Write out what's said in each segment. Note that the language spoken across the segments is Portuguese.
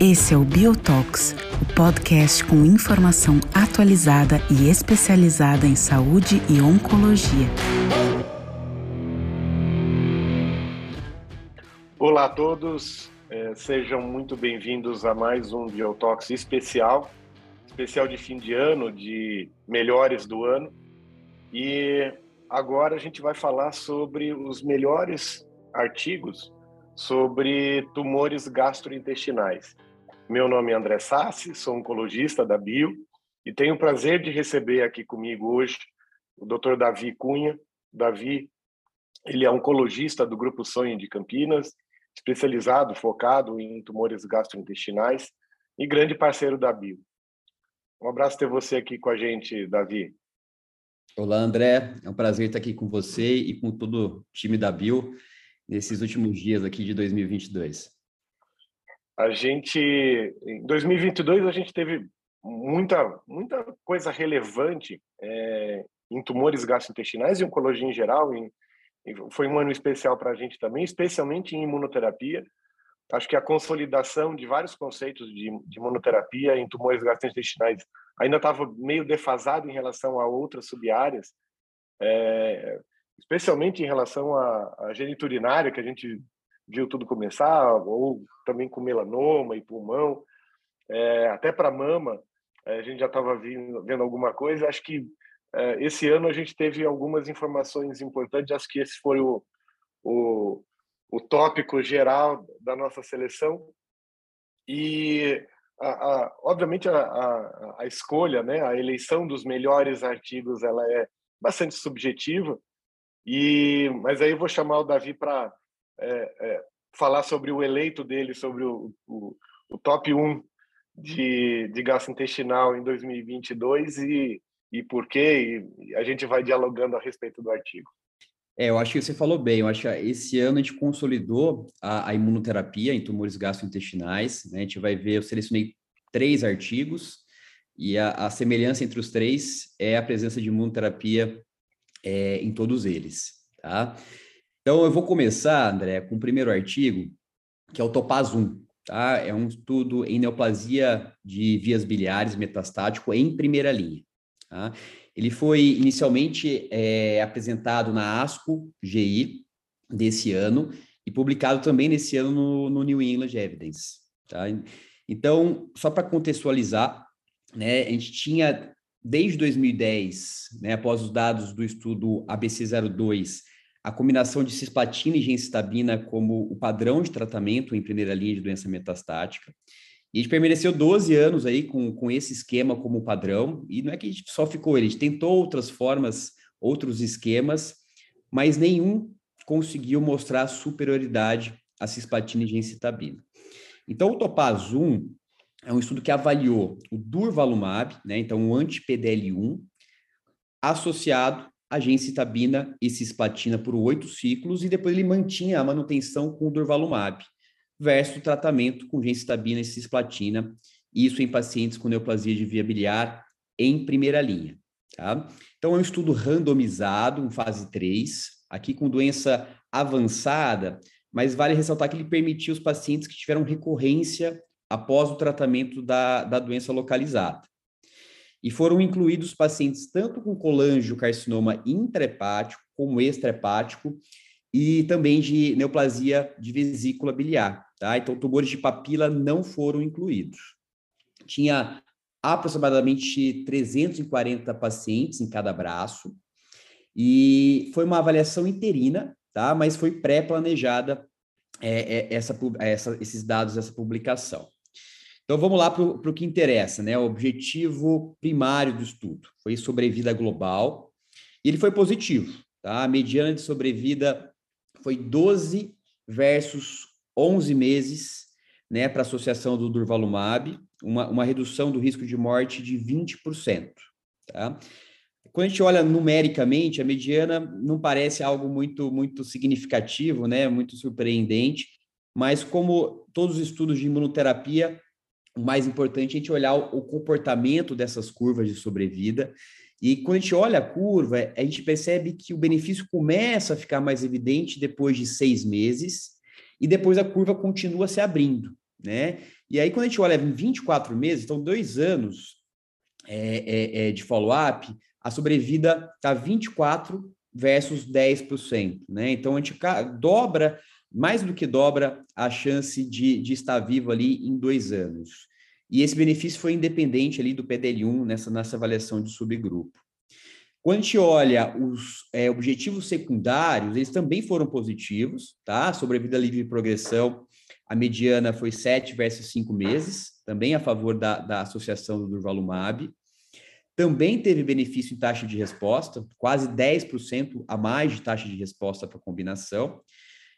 Esse é o Biotox, o podcast com informação atualizada e especializada em saúde e oncologia. Olá a todos, é, sejam muito bem-vindos a mais um Biotox especial, especial de fim de ano, de melhores do ano. E agora a gente vai falar sobre os melhores artigos sobre tumores gastrointestinais. Meu nome é André Sassi, sou oncologista da Bio e tenho o prazer de receber aqui comigo hoje o Dr. Davi Cunha. Davi, ele é oncologista do Grupo Sonho de Campinas, especializado, focado em tumores gastrointestinais e grande parceiro da Bio. Um abraço ter você aqui com a gente, Davi. Olá, André. É um prazer estar aqui com você e com todo o time da Bio nesses últimos dias aqui de 2022. A gente, em 2022, a gente teve muita, muita coisa relevante é, em tumores gastrointestinais e oncologia em geral. Em, foi um ano especial para a gente também, especialmente em imunoterapia. Acho que a consolidação de vários conceitos de, de imunoterapia em tumores gastrointestinais ainda estava meio defasado em relação a outras subáreas, é, especialmente em relação à, à geniturinária, que a gente viu tudo começar, ou também com melanoma e pulmão, é, até para mama, é, a gente já estava vendo alguma coisa. Acho que é, esse ano a gente teve algumas informações importantes, acho que esse foi o, o, o tópico geral da nossa seleção. E, a, a, obviamente, a, a, a escolha, né, a eleição dos melhores artigos, ela é bastante subjetiva, e, mas aí eu vou chamar o Davi para é, é, falar sobre o eleito dele, sobre o, o, o top 1 de, de gastrointestinal em 2022 e, e por quê, e a gente vai dialogando a respeito do artigo. É, eu acho que você falou bem. Eu acho que esse ano a gente consolidou a, a imunoterapia em tumores gastrointestinais. Né? A gente vai ver, eu selecionei três artigos e a, a semelhança entre os três é a presença de imunoterapia é, em todos eles, tá? Então, eu vou começar, André, com o primeiro artigo, que é o Topaz 1. Tá? É um estudo em neoplasia de vias biliares metastático em primeira linha. Tá? Ele foi inicialmente é, apresentado na ASCO GI desse ano e publicado também nesse ano no, no New England Evidence. Tá? Então, só para contextualizar, né, a gente tinha desde 2010, né, após os dados do estudo ABC02, a combinação de cisplatina e gencitabina como o padrão de tratamento em primeira linha de doença metastática. E a gente permaneceu 12 anos aí com, com esse esquema como padrão, e não é que a gente só ficou ele, a gente tentou outras formas, outros esquemas, mas nenhum conseguiu mostrar superioridade à cisplatina e gencitabina. Então, o Topaz 1 é um estudo que avaliou o durvalumab, né, então o anti-PDL1, associado a gencitabina e cisplatina por oito ciclos e depois ele mantinha a manutenção com o durvalumab versus o tratamento com gencitabina e cisplatina, isso em pacientes com neoplasia de via biliar em primeira linha. Tá? Então, é um estudo randomizado, em fase 3, aqui com doença avançada, mas vale ressaltar que ele permitiu os pacientes que tiveram recorrência após o tratamento da, da doença localizada e foram incluídos pacientes tanto com colangiocarcinoma intrahepático como extrahepático e também de neoplasia de vesícula biliar, tá? Então, tumores de papila não foram incluídos. Tinha aproximadamente 340 pacientes em cada braço e foi uma avaliação interina, tá? Mas foi pré-planejada é, é, essa, essa, esses dados dessa publicação. Então vamos lá para o que interessa, né? O objetivo primário do estudo foi sobrevida global e ele foi positivo, tá? A mediana de sobrevida foi 12 versus 11 meses, né, para associação do durvalumab, uma, uma redução do risco de morte de 20%, tá? Quando a gente olha numericamente, a mediana não parece algo muito muito significativo, né, muito surpreendente, mas como todos os estudos de imunoterapia o mais importante é a gente olhar o comportamento dessas curvas de sobrevida. E quando a gente olha a curva, a gente percebe que o benefício começa a ficar mais evidente depois de seis meses, e depois a curva continua se abrindo, né? E aí, quando a gente olha em 24 meses, então dois anos é, é, é de follow-up, a sobrevida está 24 versus 10%, né? Então a gente dobra, mais do que dobra, a chance de, de estar vivo ali em dois anos. E esse benefício foi independente ali do PDL1 nessa, nessa avaliação de subgrupo. Quando a gente olha os é, objetivos secundários, eles também foram positivos, tá? Sobrevida livre de progressão, a mediana foi 7 versus 5 meses, também a favor da, da associação do Durvalumab. Também teve benefício em taxa de resposta, quase 10% a mais de taxa de resposta para combinação.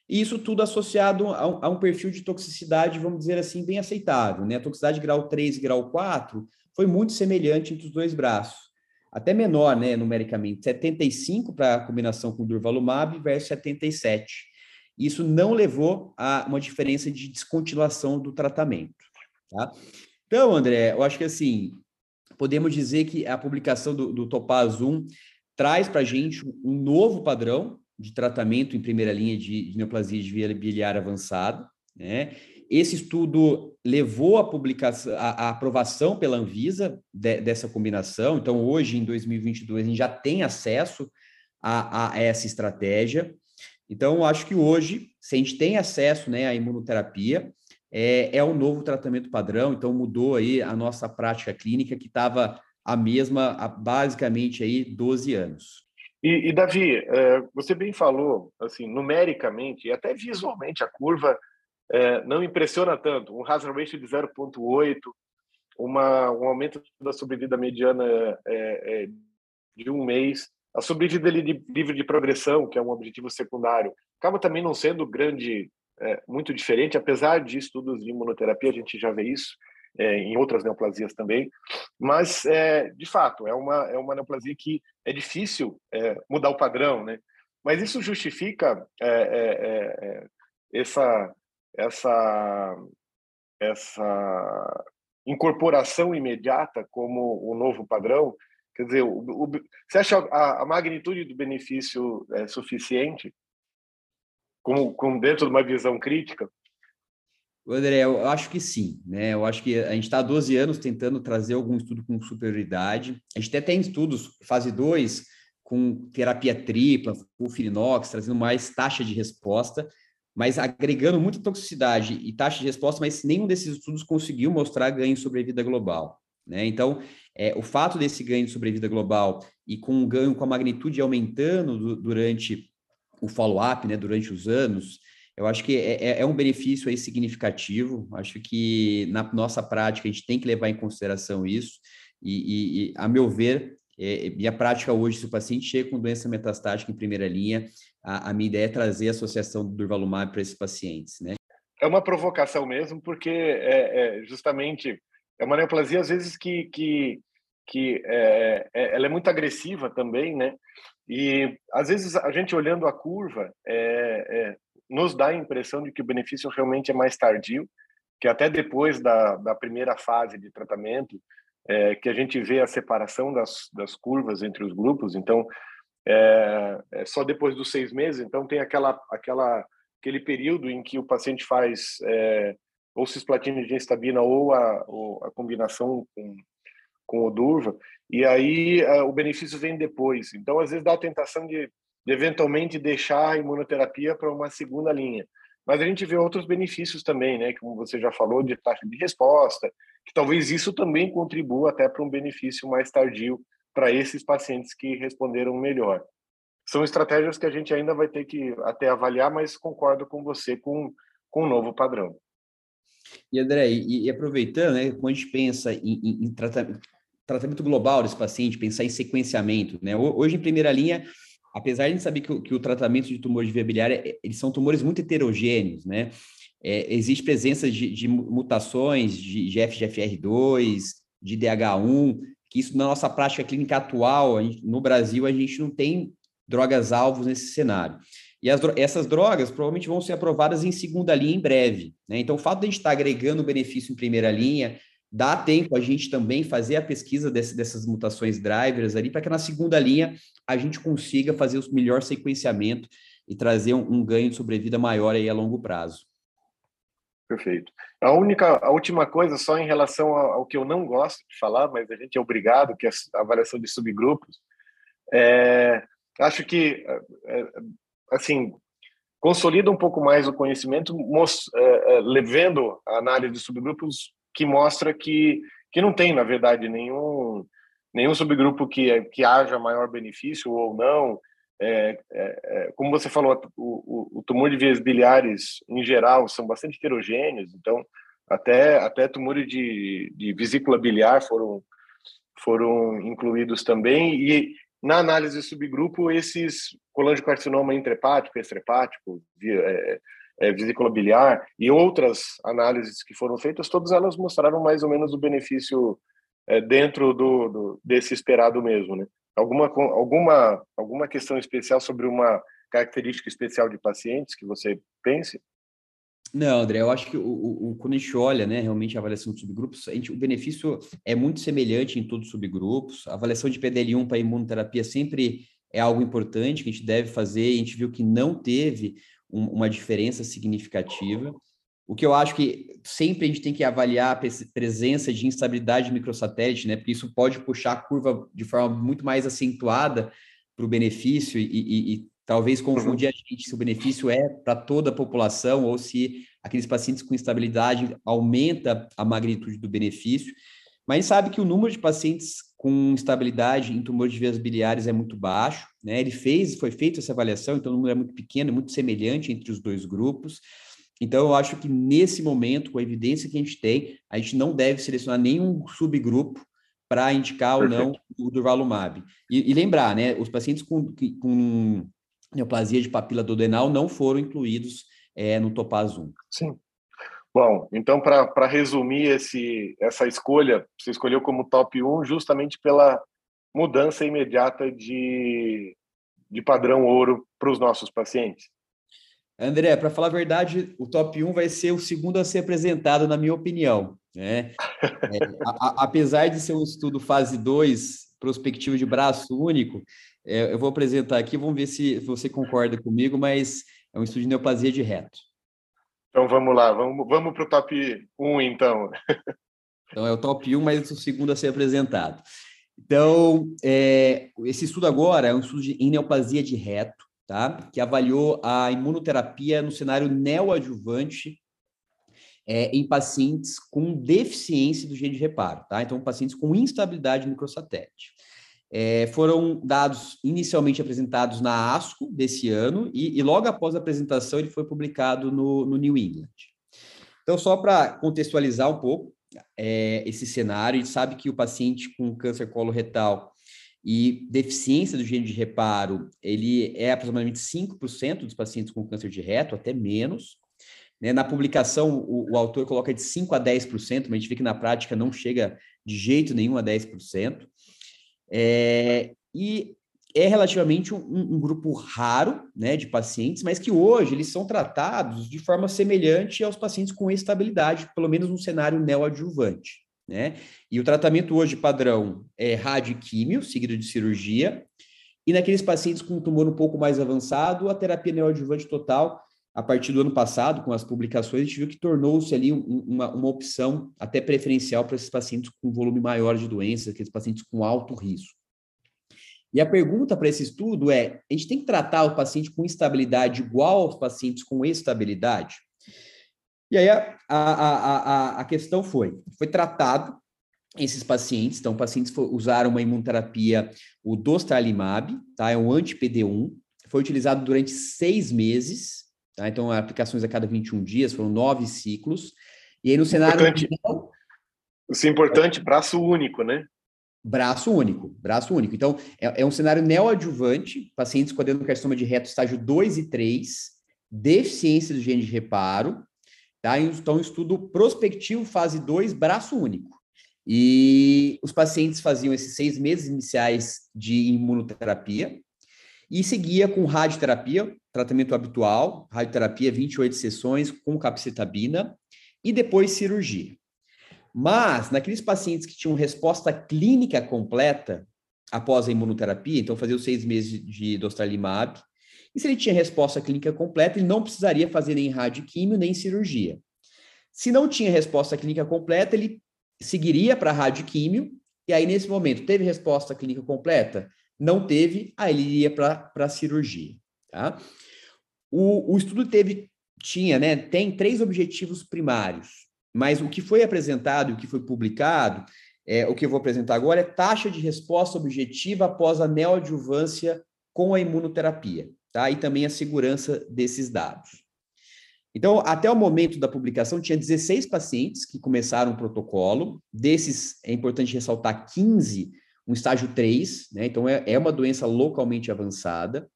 E isso tudo associado a um, a um, perfil de toxicidade, vamos dizer assim, bem aceitável. Né? A toxicidade grau 3 e grau 4 foi muito semelhante entre os dois braços. Até menor, né, numericamente, 75 para a combinação com durvalumab versus 77. Isso não levou a uma diferença de descontinuação do tratamento. Tá? Então, André, eu acho que assim, podemos dizer que a publicação do, do Topaz 1 traz para a gente um novo padrão de tratamento em primeira linha de, de neoplasia de via biliar avançada, né? Esse estudo levou a publicação, a aprovação pela Anvisa de, dessa combinação. Então, hoje, em 2022, a gente já tem acesso a, a essa estratégia. Então, acho que hoje, se a gente tem acesso né, à imunoterapia, é, é um novo tratamento padrão. Então, mudou aí a nossa prática clínica, que estava a mesma há basicamente aí 12 anos. E, e Davi, é, você bem falou, assim, numericamente e até visualmente, a curva é, não impressiona tanto. Um hazard ratio de 0,8, uma, um aumento da sobrevida mediana é, é, de um mês, a sobrevida livre de progressão, que é um objetivo secundário, acaba também não sendo grande, é, muito diferente, apesar de estudos de imunoterapia, a gente já vê isso, é, em outras neoplasias também, mas é, de fato é uma é uma neoplasia que é difícil mudar o padrão, né? Mas isso justifica essa essa essa incorporação imediata como o novo padrão. Quer dizer, o, o, você acha a, a, magnitude do benefício é suficiente, como, como dentro de uma visão crítica? André, eu acho que sim, né? Eu acho que a gente está há 12 anos tentando trazer algum estudo com superioridade. A gente até tem estudos, fase 2, com terapia tripla, com Filinox, trazendo mais taxa de resposta, mas agregando muita toxicidade e taxa de resposta, mas nenhum desses estudos conseguiu mostrar ganho sobre a vida global. Né? Então, é, o fato desse ganho de sobrevida global e com o ganho com a magnitude aumentando do, durante o follow-up, né, durante os anos, eu acho que é, é, é, um benefício aí significativo. Acho que na nossa prática a gente tem que levar em consideração isso. E, e, e a meu ver, é, minha prática hoje, se o paciente chega com doença metastática em primeira linha, a, a minha ideia é trazer a associação do durvalumab para esses pacientes, né? É uma provocação mesmo, porque é, é justamente é uma neoplasia às vezes que que, que é, é ela é muito agressiva também, né? E às vezes a gente olhando a curva, é, é nos dá a impressão de que o benefício realmente é mais tardio, que até depois da, da primeira fase de tratamento, é, que a gente vê a separação das, das curvas entre os grupos. Então, é, é só depois dos seis meses. Então, tem aquela, aquela, aquele período em que o paciente faz é, ou cisplatina de gestabina ou a, ou a combinação com, com o Durva, e aí é, o benefício vem depois. Então, às vezes dá a tentação de de eventualmente deixar a imunoterapia para uma segunda linha. Mas a gente vê outros benefícios também, né? Como você já falou, de taxa de resposta, que talvez isso também contribua até para um benefício mais tardio para esses pacientes que responderam melhor. São estratégias que a gente ainda vai ter que até avaliar, mas concordo com você com, com um novo padrão. E André, e, e aproveitando, né, quando a gente pensa em, em, em tratamento, tratamento global desse paciente, pensar em sequenciamento, né? Hoje, em primeira linha, apesar de a gente saber que, que o tratamento de tumor de via biliar, é, eles são tumores muito heterogêneos, né? É, existe presença de, de mutações de, de FGFR2, de DH1, que isso na nossa prática clínica atual, gente, no Brasil, a gente não tem drogas-alvos nesse cenário. E as, essas drogas provavelmente vão ser aprovadas em segunda linha em breve. Né? Então, o fato de a gente estar agregando benefício em primeira linha dá tempo a gente também fazer a pesquisa desse, dessas mutações drivers ali, para que na segunda linha a gente consiga fazer o melhor sequenciamento e trazer um, um ganho de sobrevida maior aí a longo prazo. Perfeito. A única, a última coisa, só em relação ao, que eu não gosto de falar, mas a gente é obrigado, que é a avaliação de subgrupos, é, acho que, é, é assim, consolida um pouco mais o conhecimento, é, é, levando a análise de subgrupos que mostra que, que não tem, na verdade, nenhum, nenhum subgrupo que, que haja maior benefício ou não, é, é, é, como você falou, o, o, tumor de vias biliares, em geral, são bastante heterogêneos, então, até, até tumores de, de vesícula biliar foram, foram incluídos também, e na análise subgrupo, esses colangiocarcinoma intrahepático, extrahepático, é, é, vesícula biliar e outras análises que foram feitas, todas elas mostraram mais ou menos o benefício é, dentro do, do, desse esperado mesmo, né? Alguma, alguma, alguma questão especial sobre uma característica especial de pacientes que você pense? Não, André, eu acho que o, o, quando a gente olha né, realmente a avaliação de subgrupos, a gente, o benefício é muito semelhante em todos os subgrupos. A avaliação de PDL1 para imunoterapia sempre é algo importante que a gente deve fazer. A gente viu que não teve um, uma diferença significativa. O que eu acho que sempre a gente tem que avaliar a presença de instabilidade microsatélite, né? Porque isso pode puxar a curva de forma muito mais acentuada para o benefício e, e, e, talvez confundir a gente se o benefício é para toda a população ou se aqueles pacientes com instabilidade aumenta a magnitude do benefício. Mas sabe que o número de pacientes com instabilidade em tumor de vias biliares é muito baixo, né? Ele fez, foi feita essa avaliação, então o número é muito pequeno, é muito semelhante entre os dois grupos. Então, eu acho que nesse momento, com a evidência que a gente tem, a gente não deve selecionar nenhum subgrupo para indicar Perfeito. ou não o durvalumab. E, e, lembrar, né, os pacientes com, com neoplasia de papila duodenal não foram incluídos é, no Topaz 1. Sim. Bom, então, para resumir esse, essa escolha, você escolheu como top 1 justamente pela mudança imediata de, de padrão ouro para os nossos pacientes. André, para falar a verdade, o top 1 vai ser o segundo a ser apresentado, na minha opinião. Né? É, a, a, apesar de ser um estudo fase 2, prospectivo de braço único, é, eu vou apresentar aqui, vamos ver se você concorda comigo, mas é um estudo de neoplasia de reto. Então vamos lá, vamos, vamos para o top 1, então. então é o top 1, mas o segundo a ser apresentado. Então, é, esse estudo agora é um estudo de, em neoplasia de reto, tá? que avaliou a imunoterapia no cenário neoadjuvante é, em pacientes com deficiência do gene de reparo, tá? Então, pacientes com instabilidade microsatélite. É, foram dados inicialmente apresentados na ASCO desse ano e, e logo após a apresentação ele foi publicado no, no New England. Então, só para contextualizar um pouco é, esse cenário, a gente sabe que o paciente com câncer coloretal e deficiência do gene de reparo, ele é aproximadamente 5% dos pacientes com câncer de reto, até menos. Né? Na publicação, o, o, autor coloca de 5% a 10%, mas a gente vê que na prática não chega de jeito nenhum a 10%. É, e é relativamente um, um, grupo raro né, de pacientes, mas que hoje eles são tratados de forma semelhante aos pacientes com estabilidade, pelo menos no cenário neoadjuvante né? E o tratamento hoje padrão é radioquímio, seguido de cirurgia, e naqueles pacientes com tumor um pouco mais avançado, a terapia neoadjuvante total, a partir do ano passado, com as publicações, a gente viu que tornou-se ali um, uma, uma opção até preferencial para esses pacientes com volume maior de doenças, aqueles pacientes com alto risco. E a pergunta para esse estudo é: a gente tem que tratar o paciente com instabilidade igual aos pacientes com estabilidade? E aí a, a, a, a questão foi, foi tratado esses pacientes, então pacientes usaram uma imunoterapia, o dostarlimab, tá? É um anti-PD1, foi utilizado durante seis meses, tá? Então aplicações a cada 21 dias, foram nove ciclos. E aí no cenário importante, Isso é importante, braço único, né? Braço único, braço único. Então, é, é um cenário neoadjuvante, pacientes com adenocarcinoma de reto estágio 2 e 3, deficiência do gene de reparo, Tá? Então, estudo prospectivo, fase 2, braço único. E os pacientes faziam esses seis meses iniciais de imunoterapia e seguia com radioterapia, tratamento habitual, radioterapia, 28 sessões com capecitabina e depois cirurgia. Mas, naqueles pacientes que tinham resposta clínica completa após a imunoterapia, então fazia os seis meses de dostarlimab, e se ele tinha resposta clínica completa, ele não precisaria fazer nem radioquímio, nem cirurgia. Se não tinha resposta clínica completa, ele seguiria para radioquímio, e aí, nesse momento, teve resposta clínica completa? Não teve, aí ele iria para a cirurgia. Tá? O, o estudo teve, tinha, né, tem três objetivos primários, mas o que foi apresentado e o que foi publicado, é, o que eu vou apresentar agora é taxa de resposta objetiva após a neoadjuvância com a imunoterapia, tá? E também a segurança desses dados. Então, até o momento da publicação, tinha 16 pacientes que começaram o protocolo. Desses, é importante ressaltar 15, um estágio 3, né? Então, é, é uma doença localmente avançada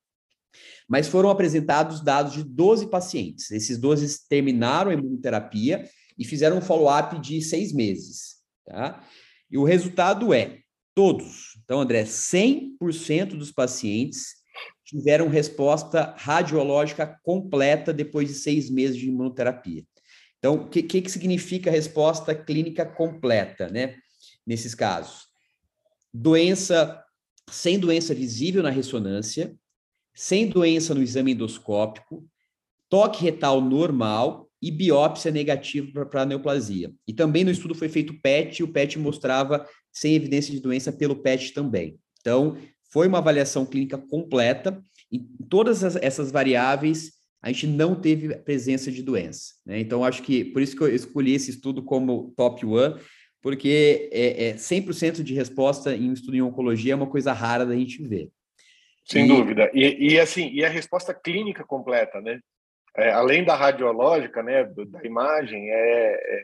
mas foram apresentados dados de 12 pacientes. Esses 12 terminaram a imunoterapia e fizeram um follow-up de seis meses. Tá? E o resultado é todos. Então, André, 100% dos pacientes tiveram resposta radiológica completa depois de seis meses de imunoterapia. Então, o que, que, significa resposta clínica completa, né? Nesses casos. Doença, sem doença visível na ressonância, sem doença no exame endoscópico, toque retal normal e biópsia negativa para neoplasia. E também no estudo foi feito PET, e o PET mostrava sem evidência de doença pelo PET também. Então, foi uma avaliação clínica completa, e todas essas variáveis a gente não teve presença de doença. Né? Então, acho que por isso que eu escolhi esse estudo como top one, porque é, é 100% de resposta em um estudo em oncologia é uma coisa rara da gente ver. Sem e... dúvida. E, e, assim, e a resposta clínica completa, né? É, além da radiológica, né, da imagem, é, é,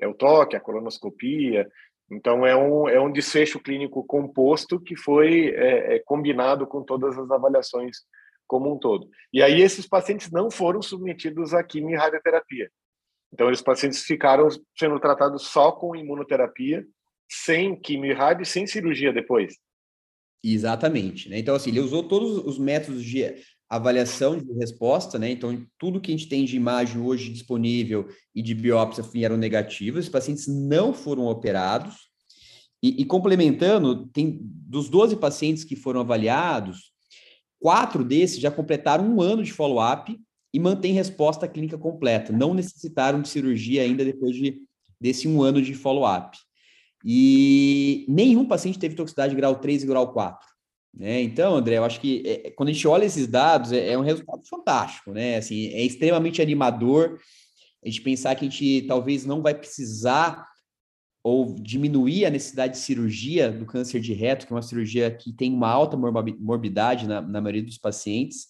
é, o toque, a colonoscopia. Então, é um, é um desfecho clínico composto que foi é, é, combinado com todas as avaliações como um todo. E aí, esses pacientes não foram submetidos a quimio e radioterapia. Então, esses pacientes ficaram sendo tratados só com imunoterapia, sem quimio e rádio, sem cirurgia depois. Exatamente. Né? Então, assim, ele usou todos os métodos de avaliação de resposta, né? Então, tudo que a gente tem de imagem hoje disponível e de biópsia vieram negativos, os pacientes não foram operados. E, e, complementando, tem dos 12 pacientes que foram avaliados, quatro desses já completaram um ano de follow-up e mantêm resposta clínica completa, não necessitaram de cirurgia ainda depois de, desse um ano de follow-up. E nenhum paciente teve toxicidade grau 3 e grau 4. Né? Então, André, eu acho que é, quando a gente olha esses dados, é, é, um resultado fantástico, né? Assim, é extremamente animador a gente pensar que a gente talvez não vai precisar ou diminuir a necessidade de cirurgia do câncer de reto, que é uma cirurgia que tem uma alta morbidade na, na maioria dos pacientes,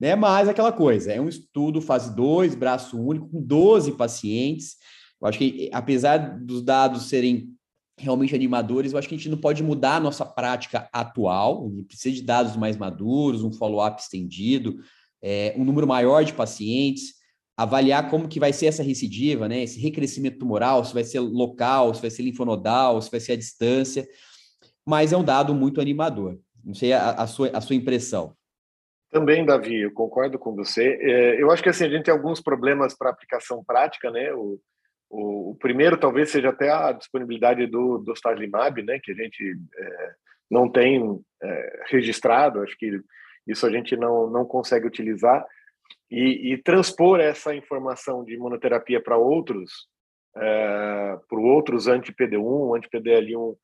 né? Mas aquela coisa, é um estudo fase 2, braço único, com 12 pacientes. Eu acho que, apesar dos dados serem realmente animadores, eu acho que a gente não pode mudar a nossa prática atual, a gente precisa de dados mais maduros, um follow-up estendido, é, um número maior de pacientes, avaliar como que vai ser essa recidiva, né? Esse recrescimento tumoral, se vai ser local, se vai ser linfonodal, se vai ser a distância, mas é um dado muito animador. Não sei a, a sua, a sua impressão. Também, Davi, eu concordo com você. É, eu acho que assim, a gente tem alguns problemas para aplicação prática, né? O, o, o, primeiro talvez seja até a disponibilidade do, do Starlimab, né, que a gente é, não tem é, registrado, acho que isso a gente não, não consegue utilizar, e, e transpor essa informação de imunoterapia para outros, é, para outros anti-PD1, anti-PDL1,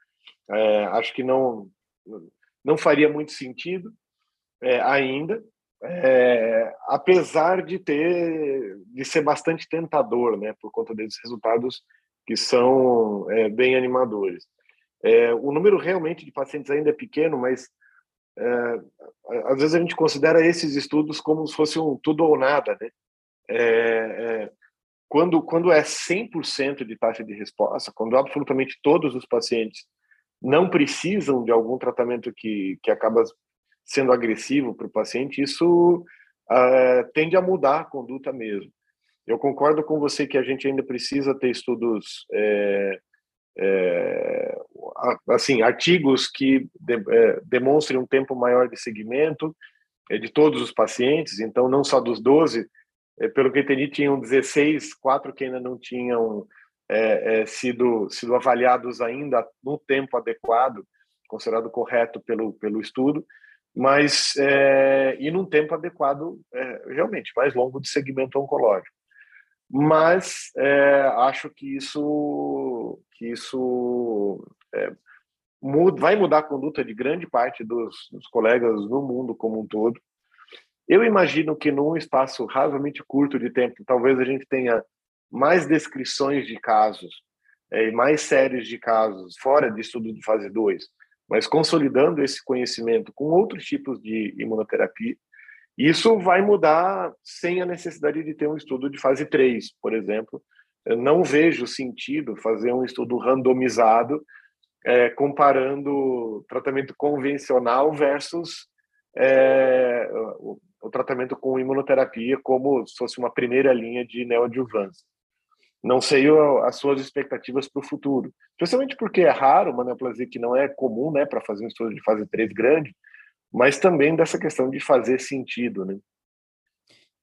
é, acho que não, não faria muito sentido é, ainda, é, apesar de ter de ser bastante tentador, né, por conta desses resultados que são é, bem animadores. É, o número realmente de pacientes ainda é pequeno, mas é, às vezes a gente considera esses estudos como se fosse um tudo ou nada, né? É, é, quando quando é 100% de taxa de resposta, quando absolutamente todos os pacientes não precisam de algum tratamento que que acaba sendo agressivo para o paciente, isso uh, tende a mudar a conduta mesmo. Eu concordo com você que a gente ainda precisa ter estudos, é, é, assim, artigos que de, é, demonstrem um tempo maior de segmento é, de todos os pacientes, então não só dos 12, é, pelo que entendi, tinham 16, quatro que ainda não tinham é, sido, sido avaliados ainda no tempo adequado, considerado correto pelo, pelo estudo, mas é, e num tempo adequado, é, realmente, mais longo de segmento oncológico. Mas é, acho que isso, que isso é, muda, vai mudar a conduta de grande parte dos, dos colegas no mundo como um todo. Eu imagino que num espaço razoavelmente curto de tempo, talvez a gente tenha mais descrições de casos é, e mais séries de casos fora de estudo de fase 2, mas consolidando esse conhecimento com outros tipos de imunoterapia, isso vai mudar sem a necessidade de ter um estudo de fase 3, por exemplo. Eu não vejo sentido fazer um estudo randomizado é, comparando tratamento convencional versus é, o, o, tratamento com imunoterapia como se fosse uma primeira linha de neoadjuvância. Não sei as suas expectativas para o futuro, especialmente porque é raro uma neoplasia que não é comum né, para fazer um estudo de fase 3 grande, mas também dessa questão de fazer sentido, né?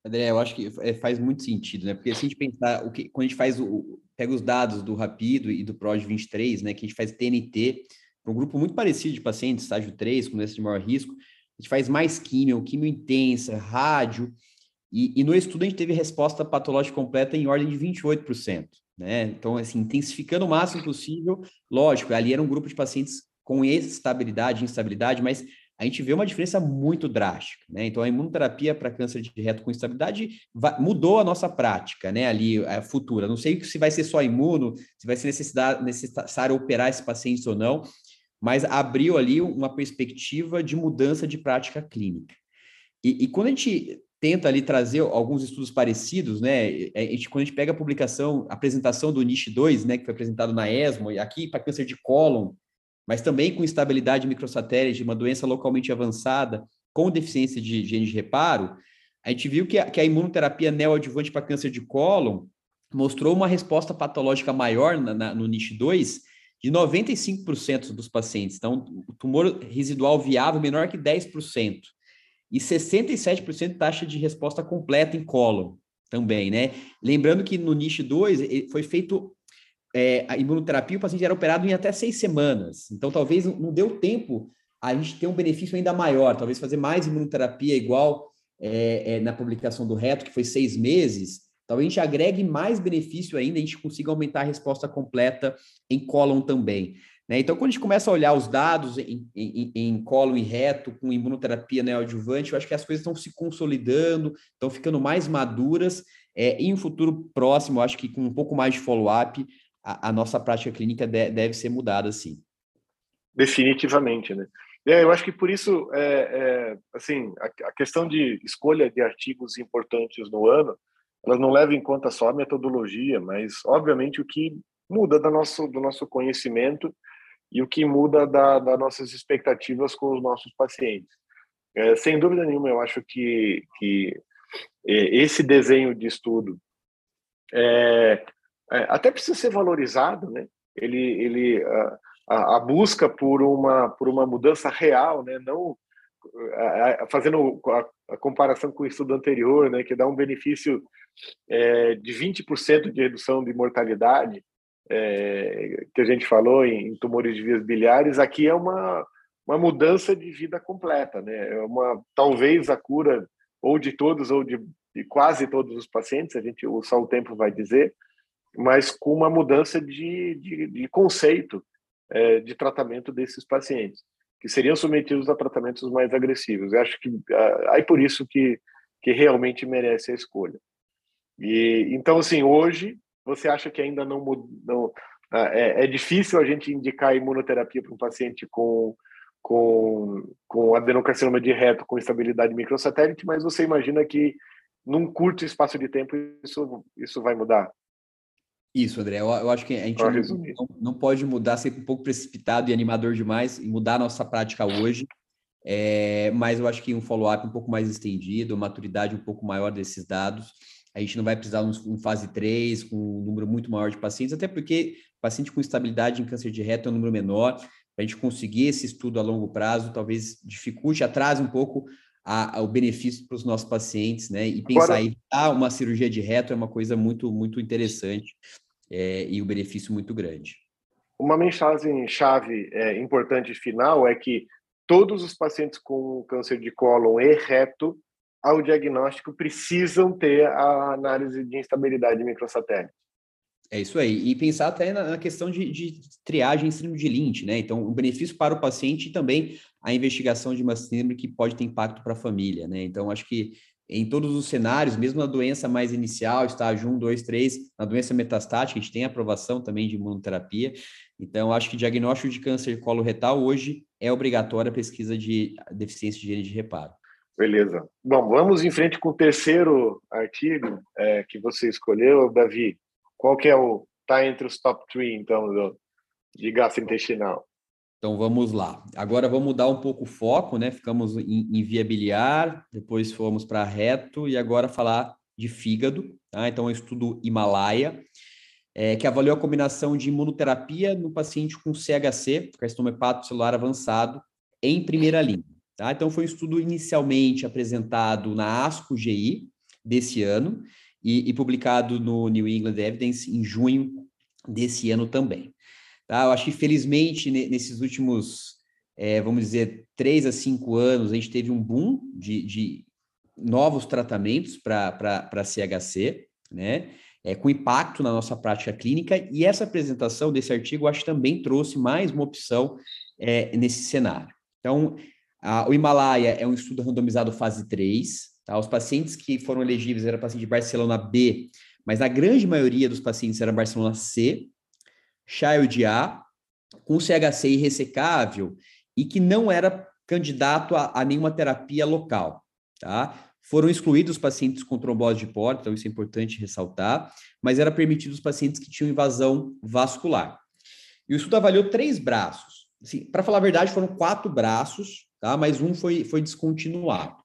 André, eu acho que é, faz muito sentido, né? Porque se a gente pensar, o que, quando a gente faz o, pega os dados do Rapido e do PROD 23, né, que a gente faz TNT, para um grupo muito parecido de pacientes, estágio 3, com esse de maior risco, a gente faz mais químio, químio intensa, rádio, e, e, no estudo a gente teve resposta patológica completa em ordem de 28%, né? Então, assim, intensificando o máximo possível, lógico, ali era um grupo de pacientes com estabilidade, instabilidade, mas a gente vê uma diferença muito drástica, né? Então, a imunoterapia para câncer de reto com instabilidade mudou a nossa prática, né? Ali, a futura. Não sei se vai ser só imuno, se vai ser necessário operar esses pacientes ou não, mas abriu ali uma perspectiva de mudança de prática clínica. E, e quando a gente tenta ali trazer alguns estudos parecidos, né? A gente, quando a gente pega a publicação, a apresentação do NISH 2, né, que foi apresentado na ESMO, e aqui para câncer de cólon, mas também com instabilidade microsatélite, uma doença localmente avançada, com deficiência de gene de reparo, a gente viu que a, que a imunoterapia neoadjuvante para câncer de cólon mostrou uma resposta patológica maior na, na, no NISH 2 de 95% dos pacientes. Então, o tumor residual viável menor que 10%. E 67% taxa de resposta completa em cólon também, né? Lembrando que no NISH 2 foi feito é, a imunoterapia, o paciente era operado em até seis semanas. Então, talvez não deu tempo a gente ter um benefício ainda maior, talvez fazer mais imunoterapia igual é, é, na publicação do reto, que foi seis meses, talvez a gente agregue mais benefício ainda, a gente consiga aumentar a resposta completa em cólon também. Né? Então, quando a gente começa a olhar os dados em, em, em cólon e reto, com imunoterapia neoadjuvante, eu acho que as coisas estão se consolidando, estão ficando mais maduras, é, e em um futuro próximo, eu acho que com um pouco mais de follow-up, a, a nossa prática clínica de, deve ser mudada, sim. Definitivamente, né? É, eu acho que por isso, é, é, assim, a, a, questão de escolha de artigos importantes no ano, elas não levam em conta só a metodologia, mas, obviamente, o que muda do nosso, do nosso conhecimento e o que muda da, das nossas expectativas com os nossos pacientes. É, sem dúvida nenhuma, eu acho que, que é, esse desenho de estudo é, é, até precisa ser valorizado, né? Ele, ele a, a, busca por uma por uma mudança real, né? Não a, a, fazendo a, comparação com o estudo anterior, né? Que dá um benefício é, de 20% de redução de mortalidade, é, que a gente falou em, em, tumores de vias biliares. Aqui é uma uma mudança de vida completa, né? É uma talvez a cura ou de todos ou de, de quase todos os pacientes. A gente só o tempo vai dizer mas com uma mudança de, de, de conceito é, de tratamento desses pacientes, que seriam submetidos a tratamentos mais agressivos. Eu acho que aí por isso que, que realmente merece a escolha. E então, assim, hoje você acha que ainda não, não é, é difícil a gente indicar imunoterapia para um paciente com com, com adenocarcinoma de reto com estabilidade microsatélite, mas você imagina que num curto espaço de tempo isso, isso vai mudar? Isso, André. Eu, eu acho que a gente não, não, não, pode mudar, ser um pouco precipitado e animador demais e mudar a nossa prática hoje. É, mas eu acho que um follow-up um pouco mais estendido, maturidade um pouco maior desses dados. A gente não vai precisar de um fase 3, com um número muito maior de pacientes, até porque paciente com estabilidade em câncer de reto é um número menor. Para a gente conseguir esse estudo a longo prazo, talvez dificulte, atrase um pouco a, a, o benefício para os nossos pacientes, né? E pensar Agora... em evitar uma cirurgia de reto é uma coisa muito, muito interessante. é, e o benefício muito grande. Uma mensagem chave é, importante final é que todos os pacientes com câncer de cólon e reto, ao diagnóstico, precisam ter a análise de instabilidade microsatélite. É isso aí. E pensar até na, questão de, de triagem em síndrome de Lynch, né? Então, o benefício para o paciente e também a investigação de uma síndrome que pode ter impacto para a família, né? Então, acho que em todos os cenários, mesmo na doença mais inicial, estágio 1, 2, 3, na doença metastática, a gente tem aprovação também de imunoterapia. Então, acho que diagnóstico de câncer coloretal hoje é obrigatória a pesquisa de deficiência de gene de reparo. Beleza. Bom, vamos em frente com o terceiro artigo é, que você escolheu, Davi. Qual que é o tá entre os top 3 então do, de gastrointestinal? Então vamos lá. Agora vamos mudar um pouco o foco, né? Ficamos em, em depois fomos para reto e agora falar de fígado, tá? Então é um estudo Himalaia, é, que avaliou a combinação de imunoterapia no paciente com CHC, carcinoma hepatocelular avançado, em primeira linha. Tá? Então foi um estudo inicialmente apresentado na ASCO-GI desse ano, e, e, publicado no New England Evidence em junho desse ano também. Tá? Eu acho que, felizmente, nesses últimos, é, vamos dizer, três a cinco anos, a gente teve um boom de, de novos tratamentos para CHC, né? É, com impacto na nossa prática clínica, e essa apresentação desse artigo, acho que também trouxe mais uma opção é, nesse cenário. Então, a, o Himalaia é um estudo randomizado fase 3, Tá? Os pacientes que foram elegíveis eram paciente de Barcelona B, mas a grande maioria dos pacientes era Barcelona C, Child A, com CHC irressecável e que não era candidato a, a nenhuma terapia local. Tá? Foram excluídos os pacientes com trombose de porta, então isso é importante ressaltar, mas era permitido os pacientes que tinham invasão vascular. E o estudo avaliou três braços. Assim, Para falar a verdade, foram quatro braços, tá? mas um foi, foi descontinuado.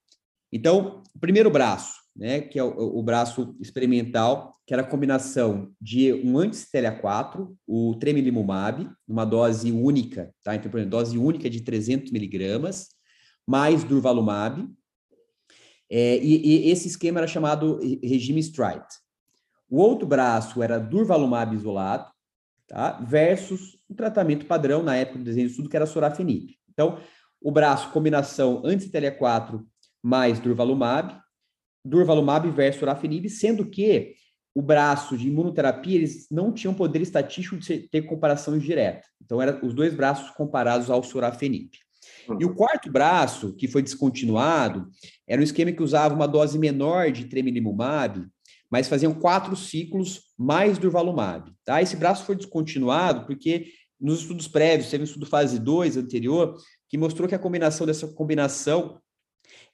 Então, o primeiro braço, né, que é o, o braço experimental, que era a combinação de um anti-CTLA4, o tremelimumab, uma dose única, tá? Então, por exemplo, dose única de 300 miligramas, mais durvalumab. É, e, e, esse esquema era chamado regime STRIDE. O outro braço era durvalumab isolado, tá? Versus o tratamento padrão na época do desenho de estudo, que era sorafenib. Então, o braço combinação anti-CTLA4 mais durvalumab, durvalumab versus sorafenib, sendo que o braço de imunoterapia, eles não tinham poder estatístico de ter comparação direta. Então, eram os dois braços comparados ao sorafenib. Uhum. E o quarto braço, que foi descontinuado, era um esquema que usava uma dose menor de tremelimumab, mas faziam quatro ciclos mais durvalumab. Tá? Esse braço foi descontinuado porque nos estudos prévios, teve um estudo fase 2 anterior, que mostrou que a combinação dessa combinação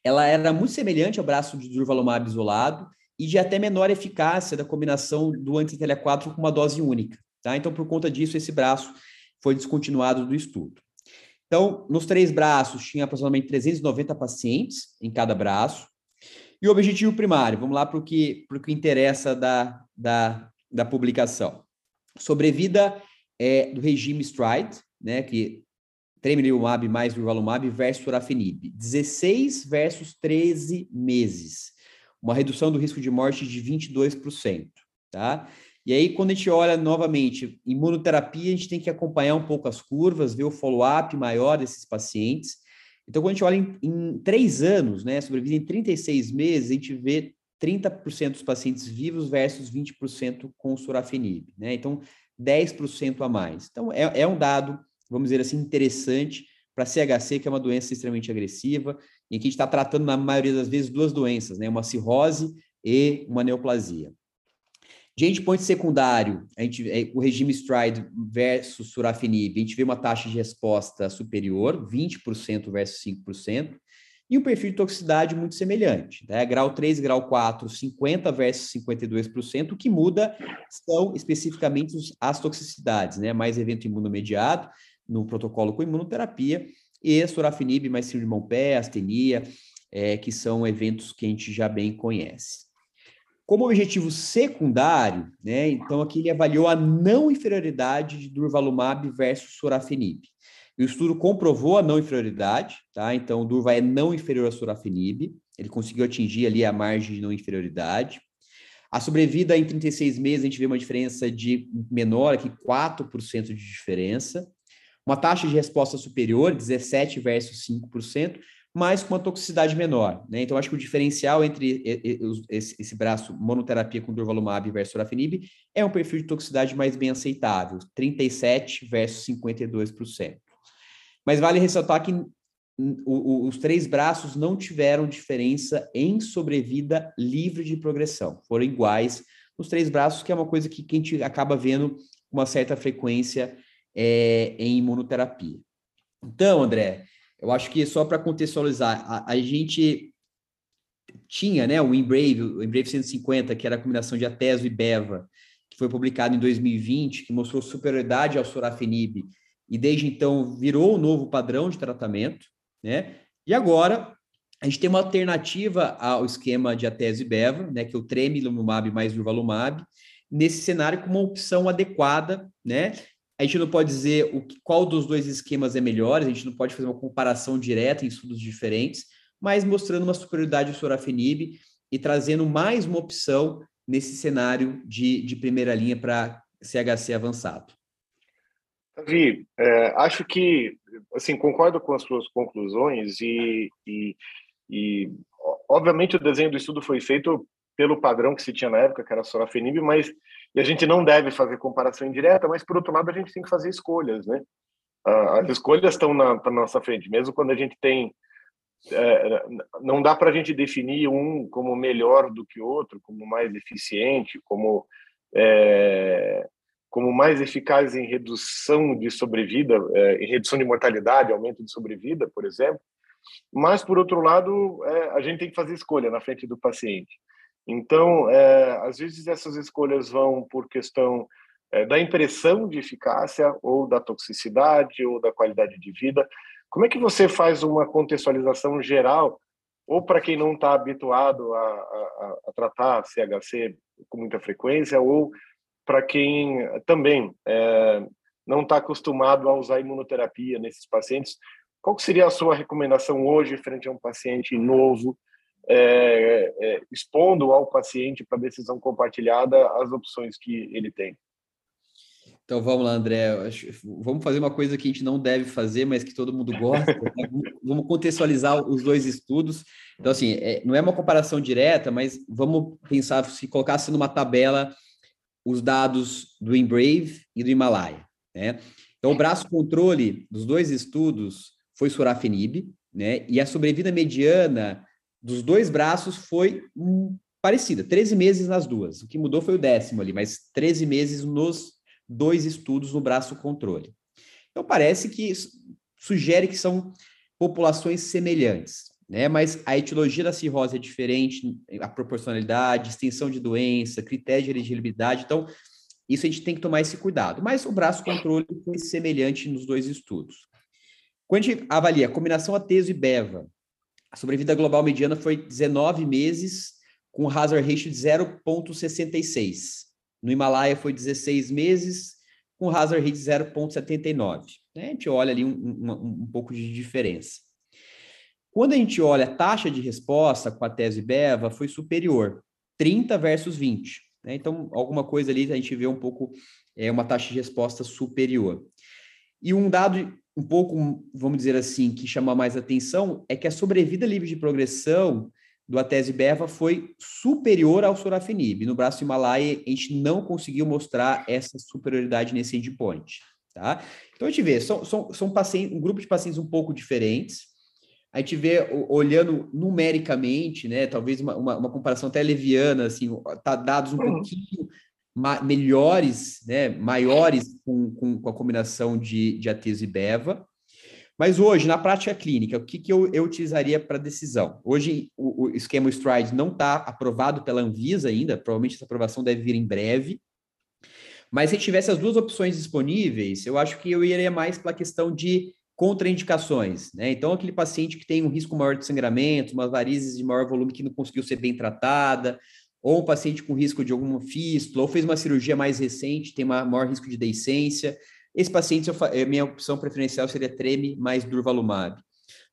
ela era muito semelhante ao braço de durvalumab isolado e de até menor eficácia da combinação do anti-TLA4 com uma dose única. Tá? Então, por conta disso, esse braço foi descontinuado do estudo. Então, nos três braços, tinha aproximadamente 390 pacientes em cada braço. E o objetivo primário, vamos lá para o que, que interessa da, da, da publicação. Sobrevida é, do regime STRIDE, né, que tremelimumab mais durvalumab versus sorafenib. 16 versus 13 meses. Uma redução do risco de morte de 22%, tá? E aí, quando a gente olha novamente, imunoterapia, a gente tem que acompanhar um pouco as curvas, ver o follow-up maior desses pacientes. Então, quando a gente olha em, em três anos, né, sobrevida em 36 meses, a gente vê 30% dos pacientes vivos versus 20% com sorafenib, né? Então, 10% a mais. Então, é, é um dado vamos dizer assim, interessante para CHC, que é uma doença extremamente agressiva, e aqui a gente está tratando, na maioria das vezes, duas doenças, né? Uma cirrose e uma neoplasia. De endpoint secundário, a gente, é, o regime STRIDE versus surafenib, a gente vê uma taxa de resposta superior, 20% versus 5%, e um perfil de toxicidade muito semelhante. Né? Grau 3 grau 4, 50 versus 52%. O que muda são especificamente as toxicidades, né? mais evento imunomediado no protocolo com imunoterapia, e sorafenib mais síndrome de Montpé, astenia, é, que são eventos que a gente já bem conhece. Como objetivo secundário, né, então aqui ele avaliou a não inferioridade de durvalumab versus sorafenib. o estudo comprovou a não inferioridade, tá? Então o durva é não inferior a sorafenib, ele conseguiu atingir ali a margem de não inferioridade. A sobrevida em 36 meses, a gente vê uma diferença de menor aqui, 4% de diferença. Uma taxa de resposta superior, 17 versus 5%, mas com uma toxicidade menor. Né? Então, acho que o diferencial entre esse, braço monoterapia com durvalumab versus sorafenib é um perfil de toxicidade mais bem aceitável, 37 versus 52%. Mas vale ressaltar que os três braços não tiveram diferença em sobrevida livre de progressão, foram iguais nos três braços, que é uma coisa que a gente acaba vendo com uma certa frequência é, em imunoterapia. Então, André, eu acho que só para contextualizar, a, a, gente tinha né, o Embrave, o Embrave 150, que era a combinação de Ateso e Beva, que foi publicado em 2020, que mostrou superioridade ao sorafenib, e desde então virou o novo padrão de tratamento, né? E agora a gente tem uma alternativa ao esquema de Ateso e Beva, né, que é o tremelimumab mais durvalumab, nesse cenário com uma opção adequada, né, a gente não pode dizer o que, qual dos dois esquemas é melhor, a gente não pode fazer uma comparação direta em estudos diferentes, mas mostrando uma superioridade do sorafenib e trazendo mais uma opção nesse cenário de, de primeira linha para CHC avançado. Davi, é, acho que, assim, concordo com as suas conclusões e, e, e, obviamente, o desenho do estudo foi feito pelo padrão que se tinha na época, que era sorafenib, mas e a gente não deve fazer comparação indireta, mas por outro lado a gente tem que fazer escolhas, né? As escolhas estão na, na nossa frente, mesmo quando a gente tem é, não dá para a gente definir um como melhor do que outro, como mais eficiente, como é, como mais eficaz em redução de sobrevida, é, em redução de mortalidade, aumento de sobrevida, por exemplo. Mas por outro lado, é, a gente tem que fazer escolha na frente do paciente. Então, é, às vezes essas escolhas vão por questão é, da impressão de eficácia ou da toxicidade ou da qualidade de vida. Como é que você faz uma contextualização geral ou para quem não está habituado a, a, a, tratar CHC com muita frequência ou para quem também é, não está acostumado a usar imunoterapia nesses pacientes, qual seria a sua recomendação hoje frente a um paciente novo é, é, expondo ao paciente para decisão compartilhada as opções que ele tem. Então vamos lá, André. Vamos fazer uma coisa que a gente não deve fazer, mas que todo mundo gosta. Né? vamos contextualizar os dois estudos. Então, assim, é, não é uma comparação direta, mas vamos pensar se colocasse numa tabela os dados do Embrave e do Himalaia. Né? Então, o braço controle dos dois estudos foi sorafenib, né? E a sobrevida mediana dos dois braços foi um, parecida, 13 meses nas duas. O que mudou foi o décimo ali, mas 13 meses nos dois estudos no braço controle. Então parece que sugere que são populações semelhantes, né? Mas a etiologia da cirrose é diferente, a proporcionalidade, extensão de doença, critério de elegibilidade, então isso a gente tem que tomar esse cuidado. Mas o braço controle foi semelhante nos dois estudos. Quando a gente avalia a combinação ateso e beva, a sobrevida global mediana foi 19 meses, com hazard ratio de 0,66. No Himalaia foi 16 meses, com hazard ratio de 0,79. Né? A gente olha ali um, um, um, pouco de diferença. Quando a gente olha a taxa de resposta com a tese BEVA, foi superior, 30 versus 20. Né? Então, alguma coisa ali a gente vê um pouco, é uma taxa de resposta superior. E um dado um pouco, vamos dizer assim, que chama mais atenção é que a sobrevida livre de progressão do Atese Beva foi superior ao sorafenib. No braço Himalaia, a gente não conseguiu mostrar essa superioridade nesse endpoint, tá? Então, a gente vê, são, são, são pacientes, um grupo de pacientes um pouco diferentes, a gente vê, olhando numericamente, né, talvez uma, uma, uma comparação até leviana, assim, tá dados um uhum. pouquinho melhores, né, maiores com, com, com, a combinação de, de ateso e beva. Mas hoje, na prática clínica, o que, que eu, eu utilizaria para decisão? Hoje, o, o esquema Stride não está aprovado pela Anvisa ainda, provavelmente essa aprovação deve vir em breve. Mas se tivesse as duas opções disponíveis, eu acho que eu iria mais pela questão de contraindicações, né? Então, aquele paciente que tem um risco maior de sangramento, umas varizes de maior volume que não conseguiu ser bem tratada, ou um paciente com risco de alguma fístula, ou fez uma cirurgia mais recente, tem maior risco de deiscência. Esse paciente, eu, minha opção preferencial seria treme mais durvalumab.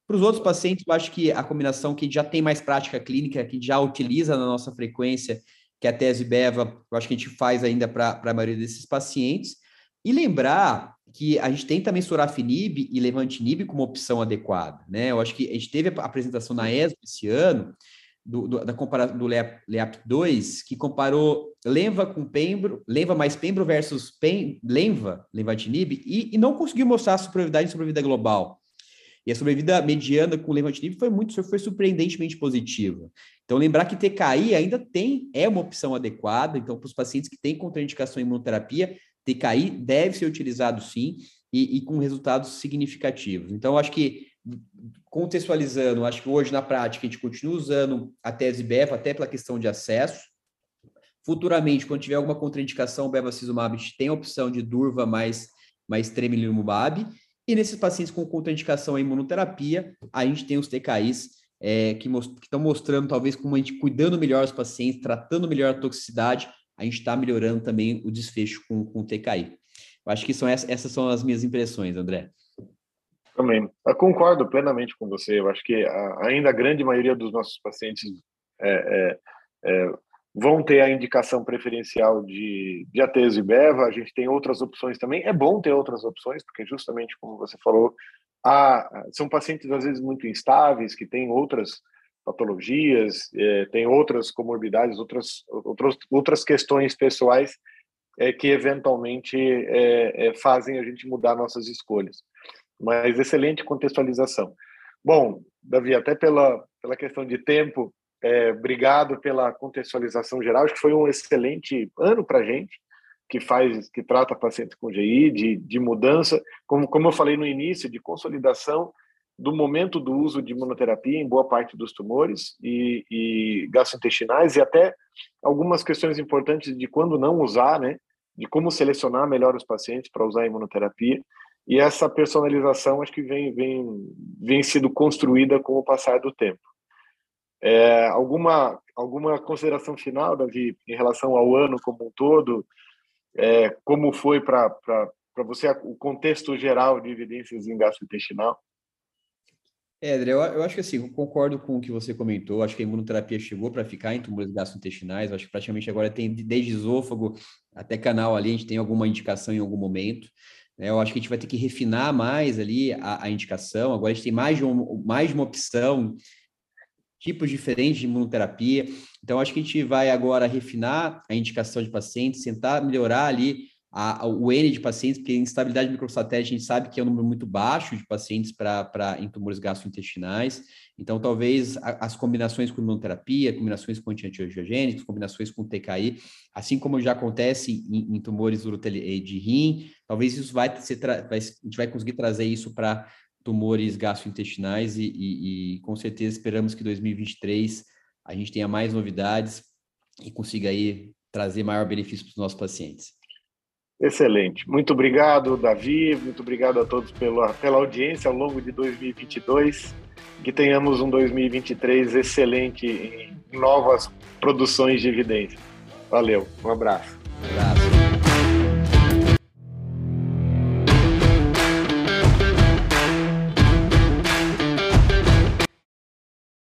Para os outros pacientes, eu acho que a combinação que já tem mais prática clínica, que já utiliza na nossa frequência, que é a tese BEVA, eu acho que a gente faz ainda para a maioria desses pacientes. E lembrar que a gente tenta mensurar FINIB e Levantinib como opção adequada, né? Eu acho que a gente teve a apresentação na ESO esse ano, do, do, da comparação do LEAP2, que comparou Lenva com Pembro, Lenva mais Pembro versus Pem, Lenva, Levantinib, e, e não conseguiu mostrar a superioridade e sobrevida global. E a sobrevida mediana com Levantinib foi muito, foi surpreendentemente positiva. Então, lembrar que TKI ainda tem, é uma opção adequada, então, para os pacientes que têm contraindicação em imunoterapia, TKI deve ser utilizado sim, e, e com resultados significativos. Então, acho que contextualizando, acho que hoje na prática a gente continua usando a tese BEVA até pela questão de acesso. Futuramente, quando tiver alguma contraindicação, bevacizumab, a gente tem a opção de Durva mais, mais tremelimumab. E nesses pacientes com contraindicação à imunoterapia, a gente tem os TKIs é, que estão mostrando, talvez, como a gente cuidando melhor os pacientes, tratando melhor a toxicidade, a gente está melhorando também o desfecho com, com o TKI. Eu acho que são essas, essas são as minhas impressões, André. Também. Eu concordo plenamente com você. Eu acho que a, ainda a grande maioria dos nossos pacientes é, é, é, vão ter a indicação preferencial de, de ATES e BEVA. A gente tem outras opções também. É bom ter outras opções, porque justamente como você falou, há, são pacientes às vezes muito instáveis, que têm outras patologias, é, têm outras comorbidades, outras, outras, outras questões pessoais é, que eventualmente é, fazem a gente mudar nossas escolhas mas excelente contextualização. Bom, Davi, até pela, pela questão de tempo, é, obrigado pela contextualização geral. Acho que foi um excelente ano para a gente, que faz, que trata pacientes com GI, de, de mudança, como, como eu falei no início, de consolidação do momento do uso de imunoterapia em boa parte dos tumores e, e gastrointestinais e até algumas questões importantes de quando não usar, né? De como selecionar melhor os pacientes para usar a imunoterapia. E essa personalização acho que vem, vem, vem sido construída com o passar do tempo. É, alguma, alguma consideração final, Davi, em relação ao ano como um todo? É, como foi para você o contexto geral de evidências em gastrointestinal? É, André, eu, eu, acho que assim, eu concordo com o que você comentou. Acho que a imunoterapia chegou para ficar em tumores gastrointestinais. Acho que praticamente agora tem desde esôfago até canal ali, a gente tem alguma indicação em algum momento. Né? Eu acho que a gente vai ter que refinar mais ali a, a indicação. Agora a gente tem mais de, um, mais de uma opção, tipos diferentes de imunoterapia. Então, acho que a gente vai agora refinar a indicação de pacientes, tentar melhorar ali a, o N de pacientes, porque instabilidade microsatélite a gente sabe que é um número muito baixo de pacientes para em tumores gastrointestinais. Então, talvez a, as combinações com imunoterapia, combinações com antiangiogênicos, combinações com TKI, assim como já acontece em, em tumores de rim, talvez isso vai ser, vai, a gente vai conseguir trazer isso para tumores gastrointestinais e, e, e com certeza esperamos que 2023 a gente tenha mais novidades e consiga aí trazer maior benefício para os nossos pacientes. Excelente. Muito obrigado, Davi. Muito obrigado a todos pela, pela audiência ao longo de 2022. Que tenhamos um 2023 excelente em novas produções de evidência. Valeu. Um abraço. Um abraço.